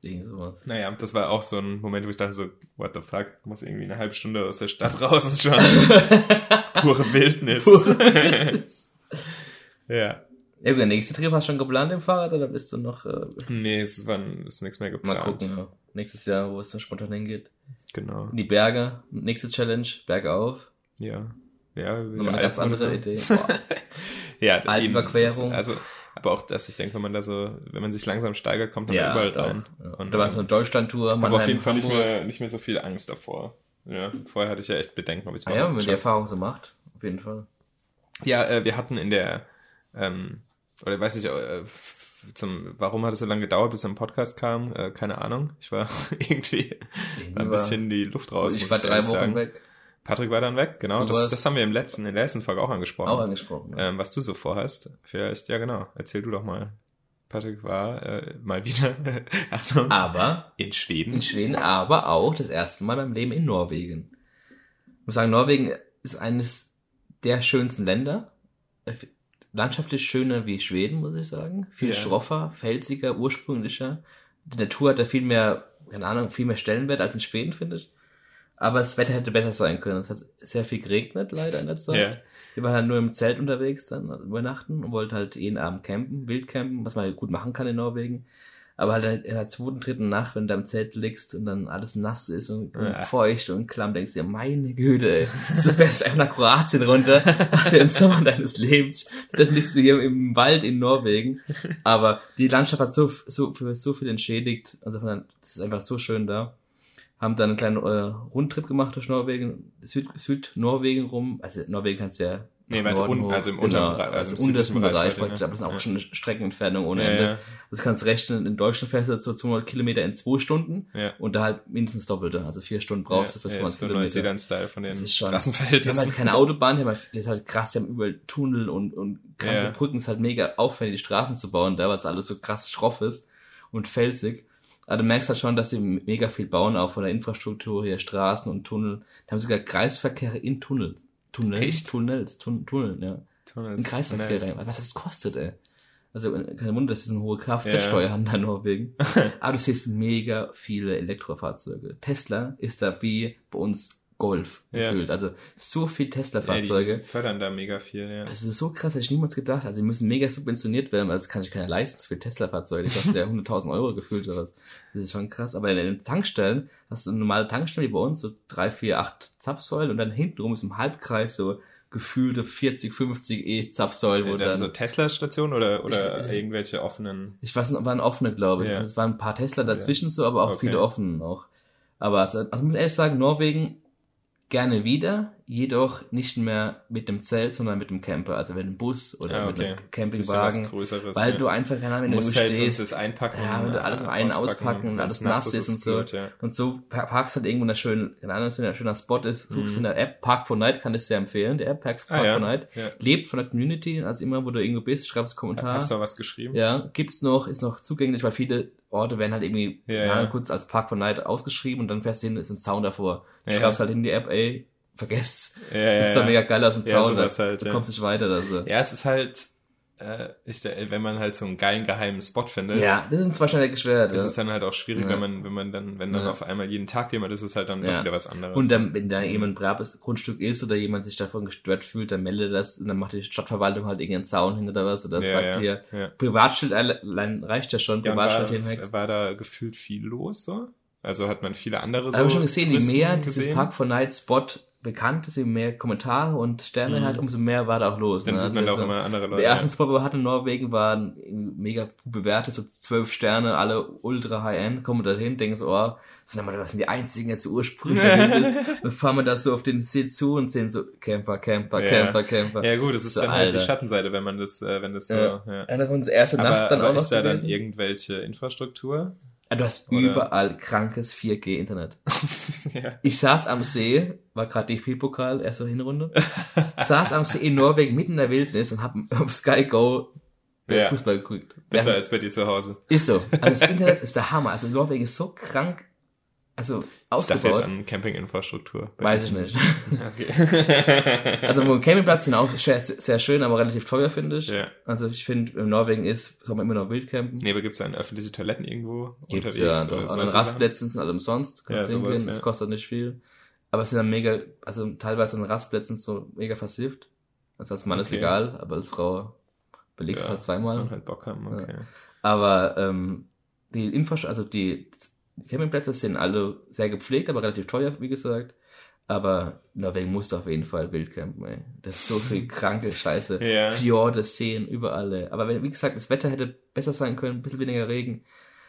Irgend sowas. Naja, das war auch so ein Moment, wo ich dachte so, what the fuck, muss irgendwie eine halbe Stunde aus der Stadt raus und schon pure Wildnis. Pure Wildnis. Ja. Ja, der nächste Trip hast du schon geplant im Fahrrad oder bist du noch? Äh, nee, es war, ist nichts mehr geplant. Mal gucken, ja. Nächstes Jahr, wo es dann spontan hingeht. Genau. Die Berge. Nächste Challenge, Bergauf. Ja. Ja, Nochmal eine ganz andere Idee. ja, Alpenüberquerung. Also, aber auch das, ich denke, wenn man da so, wenn man sich langsam steigert, kommt man ja, überall rein. Ja. Und da war so eine Deutschlandtour. Aber auf jeden Fall nicht mehr, nicht mehr so viel Angst davor. Ja, vorher hatte ich ja echt Bedenken, ob ich es ah, ja, wenn man die Erfahrung so macht, auf jeden Fall. Ja, äh, wir hatten in der, ähm, oder weiß ich, äh, zum, warum hat es so lange gedauert, bis ein Podcast kam? Äh, keine Ahnung. Ich war irgendwie ein bisschen die Luft raus. Ich war drei Wochen sagen. weg. Patrick war dann weg, genau. Das, das haben wir im letzten, in der letzten Folge auch angesprochen. Auch angesprochen. Ja. Ähm, was du so vorhast. Vielleicht, ja genau. Erzähl du doch mal. Patrick war äh, mal wieder Achtung, aber in Schweden. In Schweden, aber auch das erste Mal beim Leben in Norwegen. Ich muss sagen, Norwegen ist eines der schönsten Länder. Landschaftlich schöner wie Schweden, muss ich sagen. Viel ja. schroffer, felsiger, ursprünglicher. Die Natur hat da viel mehr, keine Ahnung, viel mehr Stellenwert als in Schweden, finde ich. Aber das Wetter hätte besser sein können. Es hat sehr viel geregnet, leider in der Zeit. Yeah. Wir waren halt nur im Zelt unterwegs dann übernachten und wollten halt jeden Abend campen, wild campen, was man halt gut machen kann in Norwegen. Aber halt in der zweiten, dritten Nacht, wenn du im Zelt liegst und dann alles nass ist und, und ja. feucht und klamm, denkst du dir, meine Güte, ey, so fährst du einfach nach Kroatien runter, hast ja den Sommer deines Lebens. Das liegst du hier im Wald in Norwegen. Aber die Landschaft hat so, so, für so viel entschädigt. Also, das ist einfach so schön da haben dann einen kleinen äh, Rundtrip gemacht durch Norwegen, Süd, Südnorwegen rum. Also Norwegen kannst du ja Nee, weiter unten, also im unteren genau, Bereich, also im untersten Bereich, Bereich praktisch, aber das ist auch ja. schon eine Streckenentfernung ohne ja, Ende. Ja. Das kannst du rechnen, in Deutschland fährst du so 200 Kilometer in zwei Stunden ja. und da halt mindestens doppelte, also vier Stunden brauchst du für 200 ja, Kilometer. Das ist Style von den Straßenverhältnissen. Die haben halt keine Autobahn, die haben halt, das ist halt krass, die haben überall Tunnel und, und kranke. Brücken, ist halt mega aufwendig, die Straßen zu bauen, da weil es alles so krass schroff ist und felsig. Aber du merkst halt schon, dass sie mega viel bauen, auch von der Infrastruktur hier, Straßen und Tunnel. Die haben sogar Kreisverkehre in Tunnels. Tunnels? Echt? Tunnels, Tun Tunnel, ja. Tunnels. In Kreisverkehr rein. Was das kostet, ey. Also kein Wunder, dass sie eine hohe Kfz-Steuer yeah. haben da in Norwegen. Aber du siehst mega viele Elektrofahrzeuge. Tesla ist da wie bei uns Golf ja. gefühlt. Also so viel Tesla-Fahrzeuge. Ja, die fördern da mega viel, ja. Das ist so krass, hätte ich niemals gedacht. Also die müssen mega subventioniert werden, weil das kann sich keiner leisten für Tesla-Fahrzeuge. Die kosten ja 100.000 Euro gefühlt oder was. Das ist schon krass. Aber in den Tankstellen hast du eine normale Tankstelle wie bei uns, so drei, vier, acht Zapfsäulen und dann hintenrum ist im Halbkreis so gefühlte 40, 50 E-Zapfsäulen. Ja, dann so Tesla-Stationen oder, oder ich, irgendwelche offenen? Ich weiß nicht, waren offene, glaube ich. Ja. Es waren ein paar Tesla dazwischen so, aber auch okay. viele offene auch. Aber also, also muss ehrlich sagen, Norwegen gerne wieder, jedoch nicht mehr mit dem Zelt, sondern mit dem Camper, also mit dem Bus oder ja, okay. mit einem Campingwagen, weil ja. du einfach keine Ahnung, wenn du halt stehst, das einpacken, ja, wenn du alles auf einen auspacken und alles nass ist und so, gut, ja. und so parkst halt irgendwo in einer schönen, keine Ahnung, wenn ein schöner Spot ist, suchst mhm. in der App, Park for Night kann ich sehr empfehlen, der App Park, ah, Park ah, for Night, lebt von der Community, also immer, wo du irgendwo bist, schreibst einen Kommentar. Hast du was geschrieben? Ja, gibt's noch, ist noch zugänglich, weil viele Orte werden halt irgendwie ja, kurz als Park for Night ausgeschrieben und dann fährst du hin, ist ein Sound davor. Du schreibst halt in die App, ey, vergesst. Ja, ja, ist zwar ja. mega geil aus dem Zaun, ja, halt, du kommst nicht weiter. Also. Ja, es ist halt, äh, ich, wenn man halt so einen geilen geheimen Spot findet. Ja, das ist wahrscheinlich schwer. Das ja. ist dann halt auch schwierig, wenn man, wenn man dann, wenn dann auf einmal jeden Tag jemand ist, ist halt dann ja. wieder was anderes. Und dann, wenn da jemand ein braves Grundstück ist oder jemand sich davon gestört fühlt, dann meldet das und dann macht die Stadtverwaltung halt irgendeinen Zaun hin oder was oder sagt hier, Privatschild allein reicht ja schon, Privatschild war, hinweg. War da gefühlt viel los, so? Also hat man viele andere so. Habe ich schon gesehen, je mehr dieses Park for Night Spot bekannt ist, je mehr Kommentare und Sterne mhm. hat, umso mehr war da auch los. Dann ne? sieht man also, auch immer andere Leute. Der erste Spot, wo wir hatten in Norwegen, waren mega bewertet, so zwölf Sterne, alle ultra high-end, kommen da hin, denken so, oh, sind wir, was sind die einzigen jetzt ursprünglich Dann fahren wir da so auf den See zu und sehen so Camper, Camper, ja. Camper, Camper. Ja gut, das ist so, dann Alter. halt die Schattenseite, wenn man das, äh, wenn das so, ja. ja. Einer von uns erste aber, Nacht dann aber auch noch. Ist da dann irgendwelche Infrastruktur? Du hast Oder? überall krankes 4G-Internet. ja. Ich saß am See, war gerade DFB-Pokal, erste Hinrunde, saß am See in Norwegen mitten in der Wildnis und hab auf Sky Go ja. Fußball geguckt. Besser als bei dir zu Hause. Ist so. Also das Internet ist der Hammer. Also Norwegen ist so krank also Ich dachte jetzt ausgebaut. an Campinginfrastruktur. Weiß ich nicht. Okay. Also wo Campingplatz sind auch sehr, sehr schön, aber relativ teuer, finde ich. ja. Also ich finde, in Norwegen ist, soll man immer noch wild campen. Nee, aber gibt's dann öffentliche Toiletten irgendwo Gibt's unterwegs? ja doch. An Sachen? Rastplätzen sind alle umsonst. Kannst Ja, hingehen, sowas, das ja. kostet nicht viel. Aber es sind dann mega, also teilweise an Rastplätzen so mega versifft. Also als Mann ist Okay. egal, aber als Frau belegst du Ja, halt Muss zweimal. man halt Bock haben, okay. Aber ähm, die Infrastruktur, also die Campingplätze sind alle sehr gepflegt, aber relativ teuer, wie gesagt. Aber Norwegen muss auf jeden Fall wild campen, ey. Das ist so viel kranke Scheiße. Ja. Fjorde, Seen, überall. ey. Aber wenn, wie gesagt, das Wetter hätte besser sein können, ein bisschen weniger Regen.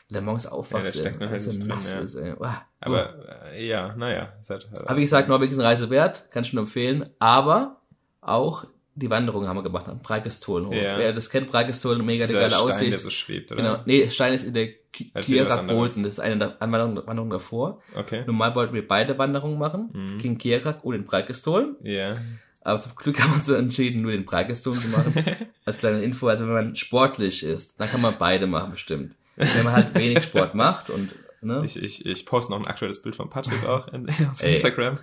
Du morgens aufwachst, Ja, da halt ja. ist, ey. Uah. Aber äh, ja, naja. halt Aber wie gesagt, Norwegen ist eine Reise wert, kann ich nur empfehlen. Aber auch die Wanderung haben wir gemacht, am Breikestolen hoch. Ja. Wer das kennt, Breikestolen, mega dieser geile Stein, der so schwebt, oder? Genau. Nee, Stein ist in der Ki- Das ist eine der Wanderung, Wanderung davor. Okay. Normal wollten wir beide Wanderungen machen. Mhm. King Kierak und den Breikestolen. Ja. Aber zum Glück haben wir uns entschieden, nur den Breikestolen zu machen. Als kleine Info, also wenn man sportlich ist, dann kann man beide machen bestimmt. Wenn man halt wenig Sport macht und ne, Ich, ich, ich poste noch ein aktuelles Bild von Patrick auch in, auf Ey. Instagram.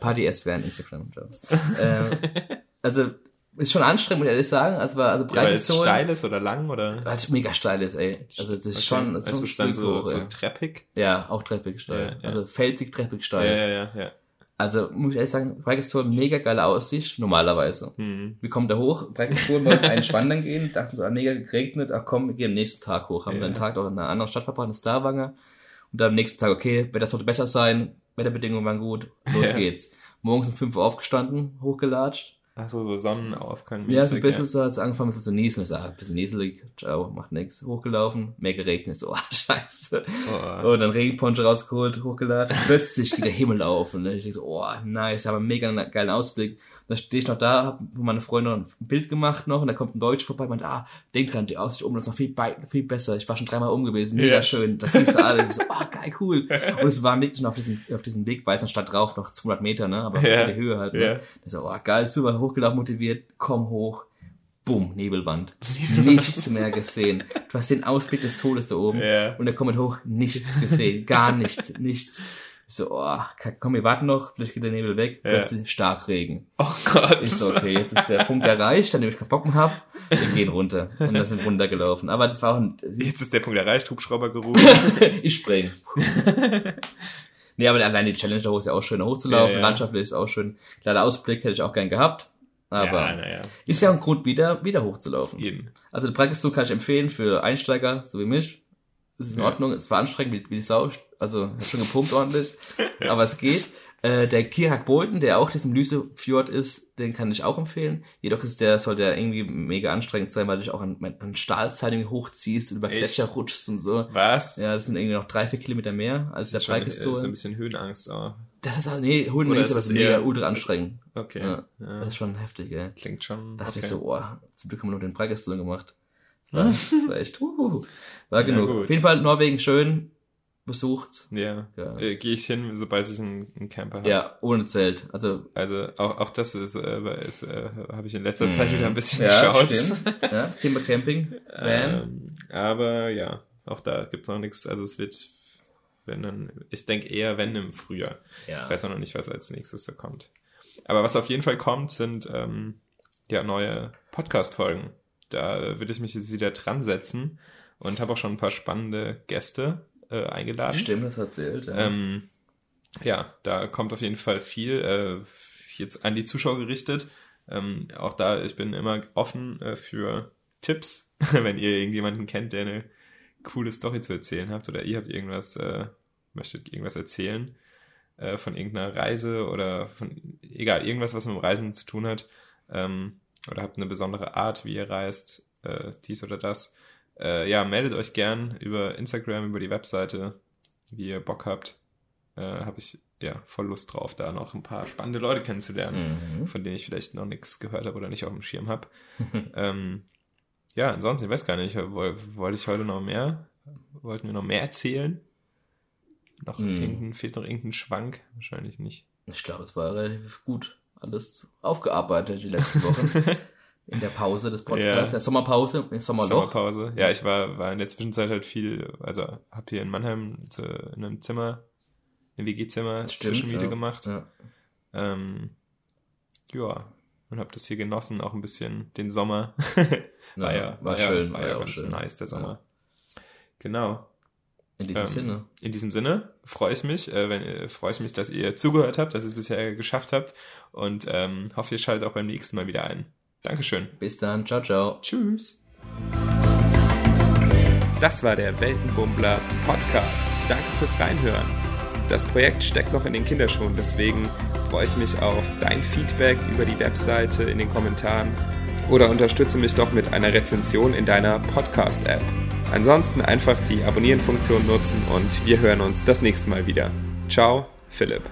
Party S wäre ein Instagram. äh, also ist schon anstrengend, muss ich ehrlich sagen. Also war also Ja, weil es steil ist oder lang oder? weil es mega steil ist, ey. Also das ist Okay. schon, das ist es schon ist dann so, hoch, so treppig. Ja, auch treppig steil. Ja, ja. Also felsig, treppig Ja, steil. ja, ja, ja. Also muss ich ehrlich sagen, Breikestolen mega geile Aussicht, normalerweise. Hm. Wir kommen da hoch, Breikestolen wollten einen Wandern gehen, dachten so, ah, mega geregnet, ach komm, wir gehen am nächsten Tag hoch. Haben Ja. dann einen Tag auch in einer anderen Stadt verbracht, in Stavanger. Und dann am nächsten Tag, okay, Wetter sollte besser sein, Wetterbedingungen waren gut, los Ja. geht's. Morgens um 5 Uhr aufgestanden, hochgelatscht. Ach so, so Sonnenaufgang. Ja, so ein bisschen so hat es angefangen, zu nieseln. Ich sag, ein bisschen nieselig, ciao, macht nix. Hochgelaufen, mehr geregnet, so, ah, scheiße. Oh, Und dann Regenponcho rausgeholt, hochgeladen. Plötzlich geht der Himmel auf. Und ich denke so, oh, nice, haben einen mega geilen Ausblick. Und dann stehe ich noch da, hab mit meiner Freundin ein Bild gemacht noch und da kommt ein Deutsch vorbei und meint, ah, denk dran, die Aussicht oben ist noch viel, viel besser. Ich war schon dreimal oben gewesen, mega Ja. schön. Das siehst du alle. Ich so, oh, geil, cool. Und es war wirklich noch auf diesem, auf diesem Weg, weiß statt drauf, noch 200 Meter, ne, aber Ja. in die Höhe halt, ne. Ja. Ich so, oh, geil, super, hochgelaufen, motiviert, komm hoch. Bumm, Nebelwand. Nichts mehr gesehen. Du hast den Ausblick des Todes da oben. Ja. Und er kommt hoch, nichts gesehen, gar nichts, nichts. Ich so, oh, komm, wir warten noch, vielleicht geht der Nebel weg, Ja. plötzlich Starkregen. Oh Gott. Ich so, okay, jetzt ist der Punkt erreicht, an dem ich keinen Bock mehr hab. Wir gehen runter. Und dann sind runtergelaufen. Aber das war auch ein, Jetzt ist der Punkt erreicht, Hubschrauber gerufen. ich spring. nee, aber allein die Challenge da hoch ist ja auch schön, hochzulaufen. Ja. Landschaftlich ist auch schön. Kleiner Ausblick hätte ich auch gern gehabt. Aber ja, naja. ist ja ein Grund, wieder, wieder hochzulaufen. Jeden. Also den Breakfast kann ich empfehlen für Einsteiger, so wie mich. Es ist in Ja. Ordnung, es war anstrengend wie, wie die Sau, also hat schon gepumpt ordentlich, aber es geht. Äh, der Kirak Bolton, der auch diesem Lysefjord ist, den kann ich auch empfehlen. Jedoch ist der, soll der irgendwie mega anstrengend sein, weil du dich auch an, an Stahlzeilen hochziehst und über Echt? Gletscher rutschst und so. Was? Ja, das sind irgendwie noch drei, vier Kilometer mehr als der Schon, äh, so ein bisschen Höhenangst auch. Das ist auch, nee, holen wir Oder nicht, ist es das mega ultra anstrengend. Okay. Ja. Ja. Das ist schon heftig, ey. Klingt schon. Da dachte okay. ich so, oh, zum Glück haben wir nur den Breakfast gemacht. Das war, das war echt, uh, war Ja, genug. gut. Auf jeden Fall Norwegen schön besucht. Ja. Ja. Äh, Gehe ich hin, sobald ich einen, einen Camper habe. Ja, ohne Zelt. Also, Also auch, auch das ist, äh, ist äh, habe ich in letzter Zeit wieder ein bisschen Mhm. ja, geschaut. Ja, das Thema Camping, Van. Ähm, aber ja, auch da gibt's noch nichts. Also es wird, wenn dann, ich denke eher wenn im Frühjahr. Ich ja. weiß auch noch nicht, was als nächstes da kommt. Aber was auf jeden Fall kommt, sind ähm, ja neue Podcast-Folgen. Da würde ich mich jetzt wieder dran setzen und habe auch schon ein paar spannende Gäste äh, eingeladen. Stimmt, das erzählt. Ja. Ähm, ja, da kommt auf jeden Fall viel äh, jetzt an die Zuschauer gerichtet. Ähm, auch da, ich bin immer offen äh, für Tipps, wenn ihr irgendjemanden kennt, der eine coole Story zu erzählen habt oder ihr habt irgendwas, äh, möchtet irgendwas erzählen äh, von irgendeiner Reise oder von, egal, irgendwas, was mit dem Reisen zu tun hat ähm, oder habt eine besondere Art, wie ihr reist, äh, dies oder das. Äh, ja, meldet euch gern über Instagram, über die Webseite, wie ihr Bock habt. Äh, Habe ich ja voll Lust drauf, da noch ein paar spannende Leute kennenzulernen, Mhm. von denen ich vielleicht noch nichts gehört habe oder nicht auf dem Schirm habe. ähm, ja, ansonsten, ich weiß gar nicht, woll- wollte ich heute noch mehr? Wollten wir noch mehr erzählen? Noch Hm. irgendein, fehlt noch irgendein Schwank? Wahrscheinlich nicht. Ich glaube, es war relativ gut alles aufgearbeitet die letzten Wochen. In der Pause des Podcasts, Ja. der Sommerpause, im Sommerloch. Sommerpause. Ja, ich war, war in der Zwischenzeit halt viel, also habe hier in Mannheim zu, in einem Zimmer im WG-Zimmer Zwischenmiete ja. gemacht. Ja. Ähm, ja, und habe das hier genossen, auch ein bisschen den Sommer. war ja, war, ja, schön, war war ja auch ganz schön. nice, der Sommer. Genau. In diesem Ähm, Sinne. In diesem Sinne freue ich mich, äh, wenn, äh, freue ich mich, dass ihr zugehört habt, dass ihr es bisher geschafft habt und ähm, hoffe, ihr schaltet auch beim nächsten Mal wieder ein. Dankeschön. Bis dann. Ciao, ciao. Tschüss. Das war der Weltenbummler Podcast. Danke fürs Reinhören. Das Projekt steckt noch in den Kinderschuhen, deswegen freue ich mich auf dein Feedback über die Webseite in den Kommentaren oder unterstütze mich doch mit einer Rezension in deiner Podcast-App. Ansonsten einfach die Abonnieren-Funktion nutzen und wir hören uns das nächste Mal wieder. Ciao, Philipp.